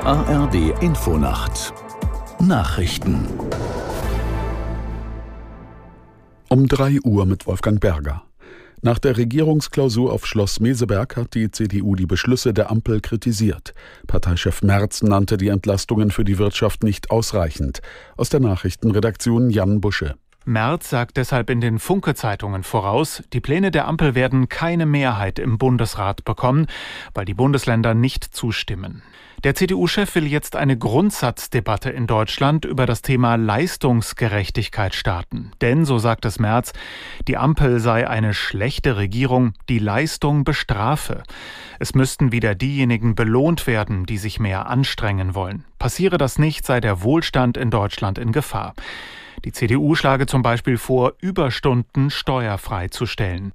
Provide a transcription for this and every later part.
ARD Infonacht Nachrichten um 3 Uhr mit Wolfgang Berger. Nach der Regierungsklausur auf Schloss Meseberg hat die CDU die Beschlüsse der Ampel kritisiert. Parteichef Merz nannte die Entlastungen für die Wirtschaft nicht ausreichend. Aus der Nachrichtenredaktion Jan Busche. Merz sagt deshalb in den Funke-Zeitungen voraus, die Pläne der Ampel werden keine Mehrheit im Bundesrat bekommen, weil die Bundesländer nicht zustimmen. Der CDU-Chef will jetzt eine Grundsatzdebatte in Deutschland über das Thema Leistungsgerechtigkeit starten. Denn, so sagt es Merz, die Ampel sei eine schlechte Regierung, die Leistung bestrafe. Es müssten wieder diejenigen belohnt werden, die sich mehr anstrengen wollen. Passiere das nicht, sei der Wohlstand in Deutschland in Gefahr. Die CDU schlage zum Beispiel vor, Überstunden steuerfrei zu stellen.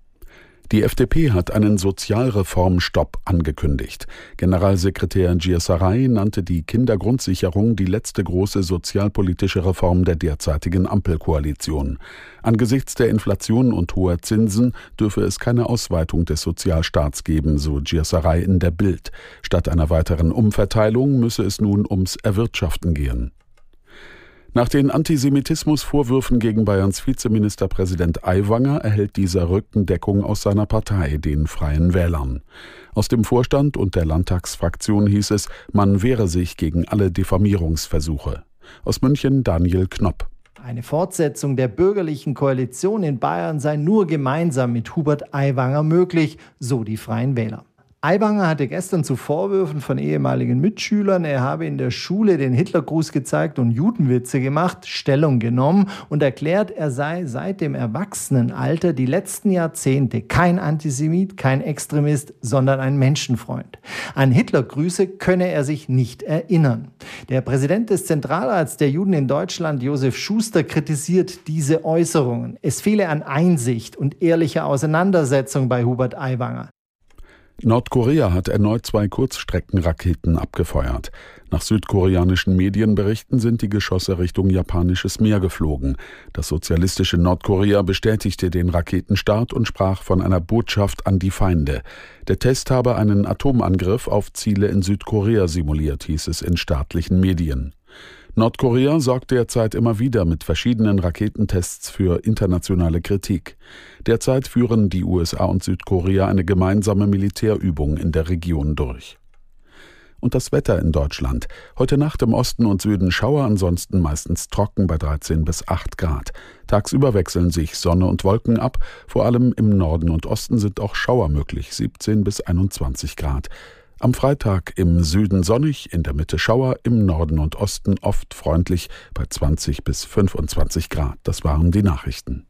Die FDP hat einen Sozialreformstopp angekündigt. Generalsekretär Giersaray nannte die Kindergrundsicherung die letzte große sozialpolitische Reform der derzeitigen Ampelkoalition. Angesichts der Inflation und hoher Zinsen dürfe es keine Ausweitung des Sozialstaats geben, so Giersaray in der Bild. Statt einer weiteren Umverteilung müsse es nun ums Erwirtschaften gehen. Nach den Antisemitismusvorwürfen gegen Bayerns Vizeministerpräsident Aiwanger erhält dieser Rückendeckung aus seiner Partei, den Freien Wählern. Aus dem Vorstand und der Landtagsfraktion hieß es, man wehre sich gegen alle Diffamierungsversuche. Aus München Daniel Knopp. Eine Fortsetzung der bürgerlichen Koalition in Bayern sei nur gemeinsam mit Hubert Aiwanger möglich, so die Freien Wähler. Aiwanger hatte gestern zu Vorwürfen von ehemaligen Mitschülern, er habe in der Schule den Hitlergruß gezeigt und Judenwitze gemacht, Stellung genommen und erklärt, er sei seit dem Erwachsenenalter die letzten Jahrzehnte kein Antisemit, kein Extremist, sondern ein Menschenfreund. An Hitlergrüße könne er sich nicht erinnern. Der Präsident des Zentralrats der Juden in Deutschland, Josef Schuster, kritisiert diese Äußerungen. Es fehle an Einsicht und ehrlicher Auseinandersetzung bei Hubert Aiwanger. Nordkorea hat erneut zwei Kurzstreckenraketen abgefeuert. Nach südkoreanischen Medienberichten sind die Geschosse Richtung japanisches Meer geflogen. Das sozialistische Nordkorea bestätigte den Raketenstart und sprach von einer Botschaft an die Feinde. Der Test habe einen Atomangriff auf Ziele in Südkorea simuliert, hieß es in staatlichen Medien. Nordkorea sorgt derzeit immer wieder mit verschiedenen Raketentests für internationale Kritik. Derzeit führen die USA und Südkorea eine gemeinsame Militärübung in der Region durch. Und das Wetter in Deutschland. Heute Nacht im Osten und Süden Schauer, ansonsten meistens trocken bei 13 bis 8 Grad. Tagsüber wechseln sich Sonne und Wolken ab. Vor allem im Norden und Osten sind auch Schauer möglich, 17 bis 21 Grad. Am Freitag im Süden sonnig, in der Mitte Schauer, im Norden und Osten oft freundlich bei 20 bis 25 Grad. Das waren die Nachrichten.